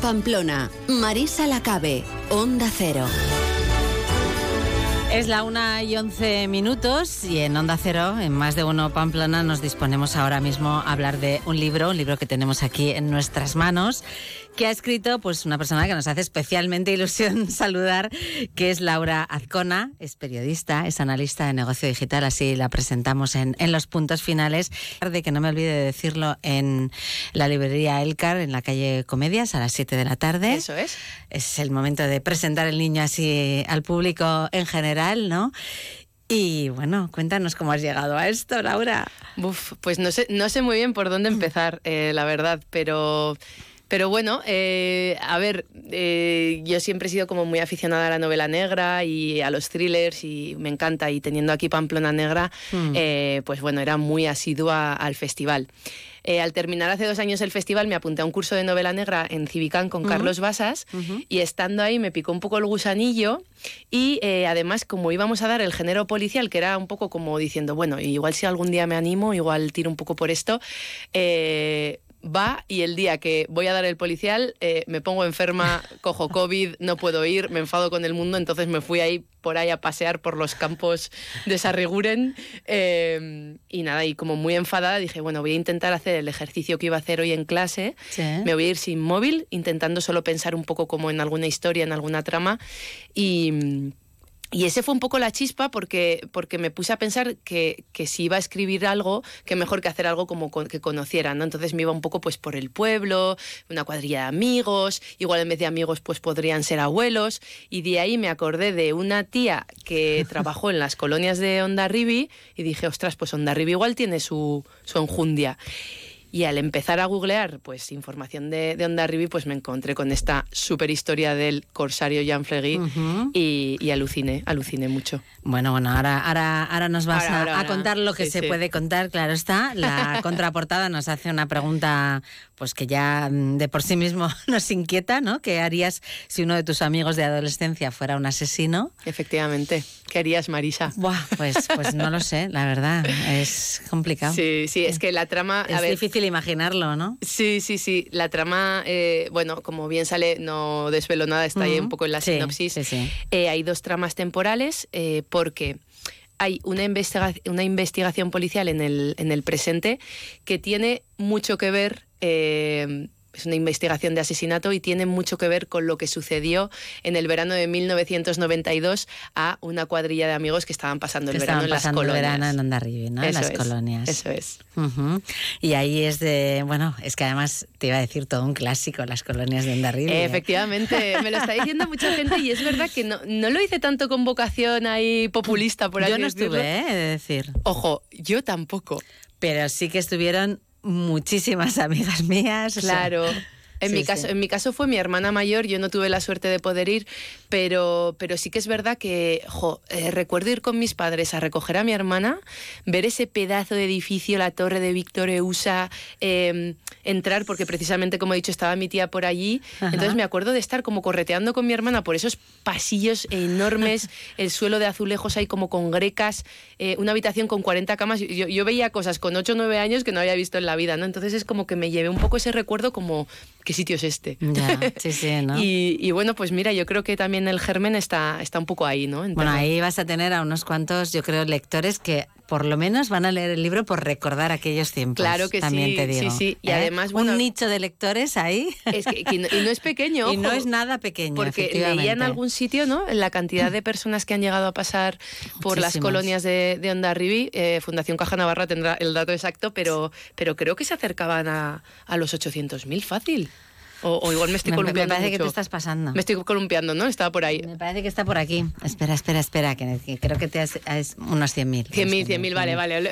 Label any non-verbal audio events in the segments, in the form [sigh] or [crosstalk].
Pamplona. Marisa Lacabe, Onda Cero. Es la una y once minutos y en Onda Cero, en más de uno Pamplona, nos disponemos ahora mismo a hablar de un libro, un libro que tenemos aquí en nuestras manos que ha escrito pues una persona que nos hace especialmente ilusión [laughs] saludar, que es Laura Azcona, es periodista, es analista de negocio digital, así la presentamos en, en los puntos finales. De que no me olvide de decirlo en la librería Elcar, en la calle Comedias, a las 7 de la tarde. Eso es. Es el momento de presentar el niño así al público en general, ¿no? Y bueno, cuéntanos cómo has llegado a esto, Laura. Uf, pues no sé, no sé muy bien por dónde empezar, eh, la verdad, pero pero bueno, eh, a ver, eh, yo siempre he sido como muy aficionada a la novela negra y a los thrillers y me encanta. Y teniendo aquí Pamplona Negra, mm. eh, pues bueno, era muy asidua al festival. al terminar hace dos años el festival me apunté a un curso de novela negra en Civicán con Carlos Basas y estando ahí me picó un poco el gusanillo y además como íbamos a dar el género policial, que era un poco como diciendo, bueno, igual si algún día me animo, igual tiro un poco por esto, va y el día que voy a dar el policial eh, me pongo enferma, [laughs] cojo COVID, no puedo ir, me enfado con el mundo, entonces me fui ahí por ahí a pasear por los campos de Sarriguren eh, y nada, y como muy enfadada dije, bueno, voy a intentar hacer el ejercicio que iba a hacer hoy en clase, me voy a ir sin móvil, intentando solo pensar un poco como en alguna historia, en alguna trama y y ese fue un poco la chispa porque, porque me puse a pensar que, que, si iba a escribir algo, que mejor que hacer algo como que conocieran, ¿no? Entonces me iba un poco pues por el pueblo, una cuadrilla de amigos, igual en vez de amigos pues podrían ser abuelos, y de ahí me acordé de una tía que [laughs] trabajó en las colonias de Ondarribi y dije, ostras, pues Ondarribi igual tiene su, su enjundia. Y al empezar a googlear pues, información de, de Onda pues me encontré con esta super historia del corsario Jean Flegui y, aluciné, aluciné mucho. Bueno, bueno, ahora, ahora, ahora nos vas a, contar lo que se puede contar, claro está. La [laughs] contraportada nos hace una pregunta pues que ya mm, de por sí mismo [laughs] nos inquieta, ¿no? ¿Qué harías si uno de tus amigos de adolescencia fuera un asesino? Efectivamente. ¿Qué harías, Marisa? Buah, pues, pues no lo sé, la verdad. Es complicado. Sí, sí, es que la trama... Es difícil imaginarlo, ¿no? Sí, sí, sí. La trama, eh, bueno, como bien sale, no desvelo nada, está ahí un poco en la sinopsis. Eh, hay dos tramas temporales eh, porque hay una, una investigación policial en el, en el presente que tiene mucho que ver es una investigación de asesinato y tiene mucho que ver con lo que sucedió en el verano de 1992 a una cuadrilla de amigos que estaban pasando el verano en las colonias. El verano en ¿no? en las colonias. Eso es. Y ahí es de, bueno, es que además te iba a decir todo un clásico, las colonias de Ondarribi. ¿eh? Efectivamente, me lo está diciendo mucha gente y es verdad que no, no lo hice tanto con vocación ahí populista por así Yo no estuve, ¿eh? de decir. Ojo, yo tampoco. Pero sí que estuvieron muchísimas [laughs] amigas mías. Claro. En, mi caso, en mi caso fue mi hermana mayor, yo no tuve la suerte de poder ir, pero, pero sí que es verdad que eh, recuerdo ir con mis padres a recoger a mi hermana, ver ese pedazo de edificio, la torre de Víctor Eusa, em, entrar, porque precisamente, como he dicho, estaba mi tía por allí. Entonces me acuerdo de estar como correteando con mi hermana por esos pasillos enormes, [laughs] el suelo de azulejos ahí como con grecas, eh, una habitación con 40 camas. Yo, yo, veía cosas con 8 o 9 años que no había visto en la vida, ¿no? Entonces es como que me llevé un poco ese recuerdo como ¿qué sitio es este? sí, [laughs] sí, ¿no? y, bueno, pues mira, yo creo que también el germen está, está un poco ahí, ¿no? bueno, ahí vas a tener a unos cuantos, yo creo, lectores que por lo menos van a leer el libro por recordar aquellos tiempos. Claro que también sí, te digo. sí, sí. Y ¿Eh? además, un nicho de lectores ahí. Es que, y, no, es pequeño. [laughs] y no es nada pequeño. Porque leía en algún sitio, ¿no? La cantidad de personas que han llegado a pasar por las colonias de, de Ondarribi. Eh, Fundación Caja Navarra tendrá el dato exacto, pero, pero creo que se acercaban a, a los 800.000 fácil. O, igual me estoy columpiando. Me parece que te estás pasando. Me estoy columpiando, ¿no? Estaba por ahí. Me parece que está por aquí. Espera, espera, espera, que, creo que te has, unos 100.000. 100.000, 100.000, vale, vale.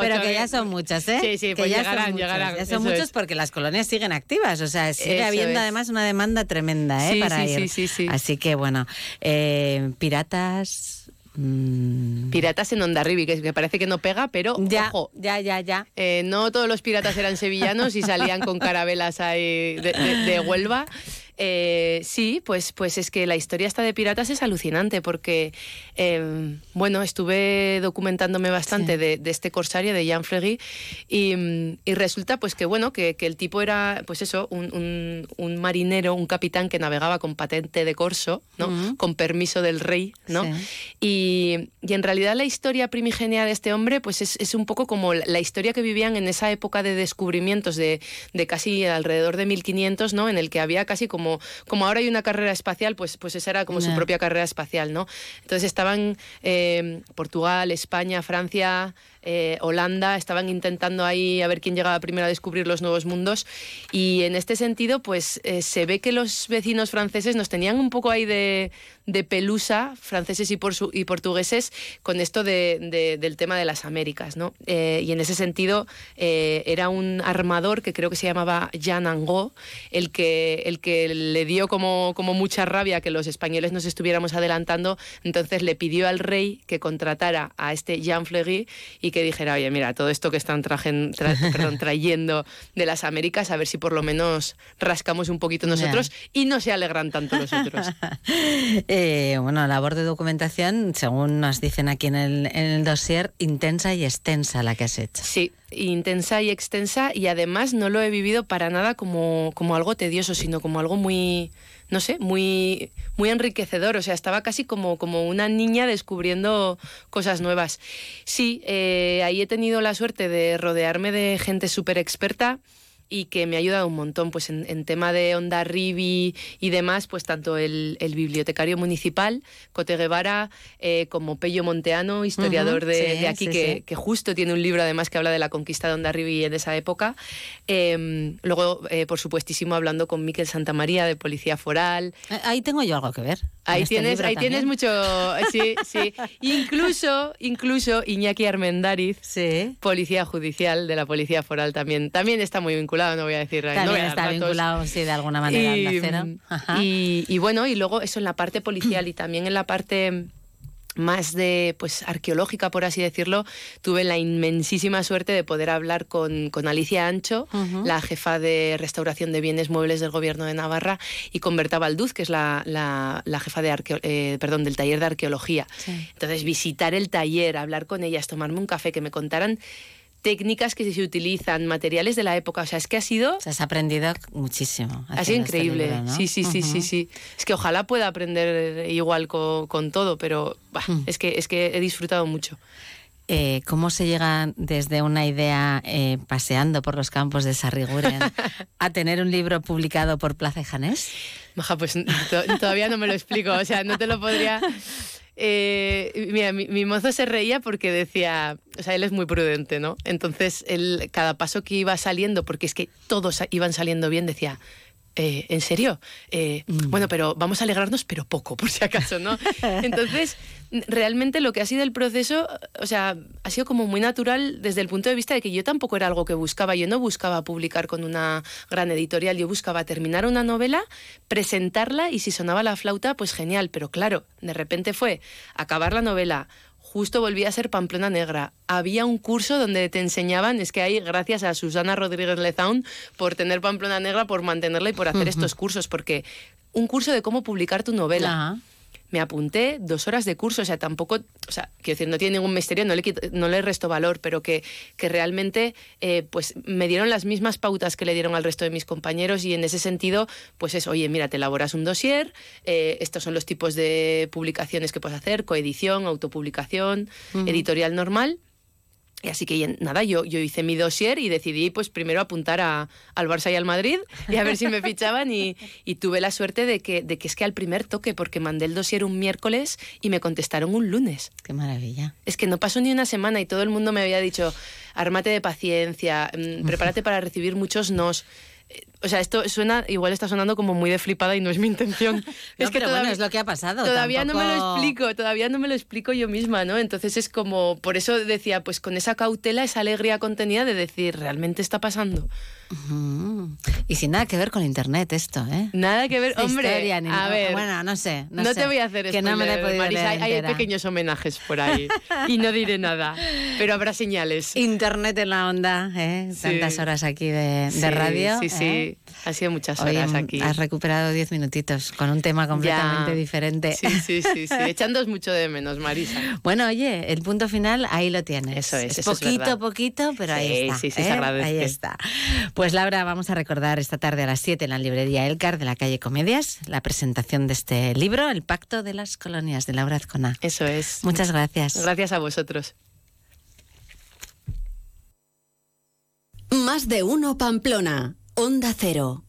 Pero, que ya, son muchas, ¿eh? Sí, sí, pues llegarán, llegarán. Ya son muchos porque las colonias siguen activas. O sea, sigue habiendo además una demanda tremenda, ¿eh? para ir. Sí, sí, sí. Así que bueno, eh, piratas Mm. Piratas en Ondarribi, que me parece que no pega, pero ya, ojo, ya, ya, ya. Eh, no todos los piratas eran sevillanos y salían con carabelas ahí de, Huelva. Eh, sí, pues, pues es que la historia esta de piratas es alucinante porque, eh, bueno, estuve documentándome bastante de, este corsario de Jean Flegui y, resulta pues que, bueno, que, el tipo era, pues eso, un, marinero, un capitán que navegaba con patente de corso, ¿no? Con permiso del rey, ¿no? Y, en realidad la historia primigenia de este hombre pues es, un poco como la historia que vivían en esa época de descubrimientos de, de casi alrededor de 1500, ¿no? En el que había casi como como, ahora hay una carrera espacial, pues, pues esa era como su propia carrera espacial, ¿no? Entonces estaban eh, Portugal, España, Francia, eh, Holanda, estaban intentando ahí a ver quién llegaba primero a descubrir los nuevos mundos y en este sentido pues eh, se ve que los vecinos franceses nos tenían un poco ahí de, pelusa, franceses y, y, portugueses, con esto del tema de las Américas, ¿no? Eh, y en ese sentido era un armador que creo que se llamaba Jean Angot, el que, el que le dio como, como mucha rabia que los españoles nos estuviéramos adelantando, entonces le pidió al rey que contratara a este Jean Flegui y que dijera, oye, mira, todo esto que están [laughs] trayendo de las Américas, a ver si por lo menos rascamos un poquito nosotros y no se alegran tanto los otros. [laughs] eh, bueno, labor de documentación, según nos dicen aquí en el, en el dossier, intensa y extensa la que has hecho. Sí, intensa y extensa y además no lo he vivido para nada como, como algo tedioso, sino como algo muy no sé, muy, muy enriquecedor. O sea, estaba casi como, como una niña descubriendo cosas nuevas. Sí, eh, ahí he tenido la suerte de rodearme de gente súper experta y que me ha ayudado un montón pues en, tema de Onda Ribi y demás, pues tanto el, bibliotecario municipal, Cote Guevara, eh, como Pello Monteano, historiador de, aquí, que, justo tiene un libro además que habla de la conquista de Onda Ribi en esa época. Em, luego, eh, por supuestísimo, hablando con Miquel Santamaría de Policía Foral. Ahí tengo yo algo que ver. Ahí este tienes, ahí tienes mucho, sí, sí. [laughs] Incluso, incluso Iñaki Armendariz, policía judicial de la Policía Foral también, también está muy vinculado, no voy a decir. También está vinculado, sí, de alguna manera. Y, y bueno, y luego eso en la parte policial y también en la parte más de pues arqueológica por así decirlo tuve la inmensísima suerte de poder hablar con, Alicia Ancho la jefa de restauración de bienes muebles del gobierno de Navarra y con Berta Balduz que es la, jefa de eh, perdón del taller de arqueología entonces visitar el taller hablar con ellas tomarme un café que me contaran técnicas que se utilizan, materiales de la época. O sea, es que ha sido... Se has aprendido muchísimo. Ha sido este increíble. Sí, sí, sí, sí, sí. Es que ojalá pueda aprender igual con, todo, pero mm. es, que, es que he disfrutado mucho. Eh, ¿Cómo se llega desde una idea eh, paseando por los campos de Sarriguren [laughs] a tener un libro publicado por Plaza y Janés? Maja, pues todavía no me lo explico. O sea, no te lo podría eh, mira, mi, mozo se reía porque decía, o sea, él es muy prudente, ¿no? Entonces, él, cada paso que iba saliendo, porque es que todos iban saliendo bien, decía, eh, ¿en serio? Eh, mm. Bueno, pero vamos a alegrarnos, pero poco, por si acaso, ¿no? [laughs] Entonces, realmente lo que ha sido el proceso, o sea, ha sido como muy natural desde el punto de vista de que yo tampoco era algo que buscaba. Yo no buscaba publicar con una gran editorial, yo buscaba terminar una novela, presentarla y si sonaba la flauta, pues genial. Pero claro, de repente fue acabar la novela, justo volví a ser Pamplona Negra. Había un curso donde te enseñaban, es que hay gracias a Susana Rodríguez Lezaun por tener Pamplona Negra, por mantenerla y por hacer estos cursos, porque un curso de cómo publicar tu novela me apunté dos horas de curso, o sea, tampoco, o sea, quiero decir, no tiene ningún misterio, no le, no le resto valor, pero que, que realmente eh, pues me dieron las mismas pautas que le dieron al resto de mis compañeros y en ese sentido, pues es, oye, mira, te elaboras un dossier, eh, estos son los tipos de publicaciones que puedes hacer, coedición, autopublicación, editorial normal, y así que nada, yo, yo hice mi dossier y decidí pues primero apuntar a, al Barça y al Madrid y a ver si me [laughs] fichaban y, y, tuve la suerte de que, de que es que al primer toque, porque mandé el dossier un miércoles y me contestaron un lunes. Qué maravilla. Es que no pasó ni una semana y todo el mundo me había dicho, ármate de paciencia, mm, prepárate para recibir muchos nos. O sea, esto suena, igual está sonando como muy de flipada y no es mi intención. [laughs] es que pero bueno, es lo que ha pasado. Todavía no me lo explico, todavía no me lo explico yo misma, ¿no? Entonces es como, por eso decía, pues con esa cautela, esa alegría contenida de decir, realmente está pasando. Y sin nada que ver con internet esto, ¿eh? Nada que ver, hombre. a ver, bueno, no sé. No, te voy a hacer que no me Marisa, hay, pequeños homenajes por ahí y no diré nada, pero habrá señales. [laughs] Internet en la onda, ¿eh? Tantas horas aquí de, radio. Sí, sí, ¿eh? ha sido muchas horas aquí. Has recuperado diez minutitos con un tema completamente diferente. Sí, sí, sí, sí. [laughs] Echándos mucho de menos, Marisa. Bueno, oye, el punto final ahí lo tienes. Eso es, es poquito, poquito, pero ahí está. Sí, sí, se ¿eh? agradece. Ahí está. Pues Laura, vamos a recordar esta tarde a las 7 en la librería Elcar de la calle Comedias la presentación de este libro, El Pacto de las Colonias, de Laura Azcona. Eso es. Muchas gracias. Gracias a vosotros. Más de uno Pamplona, Onda Cero.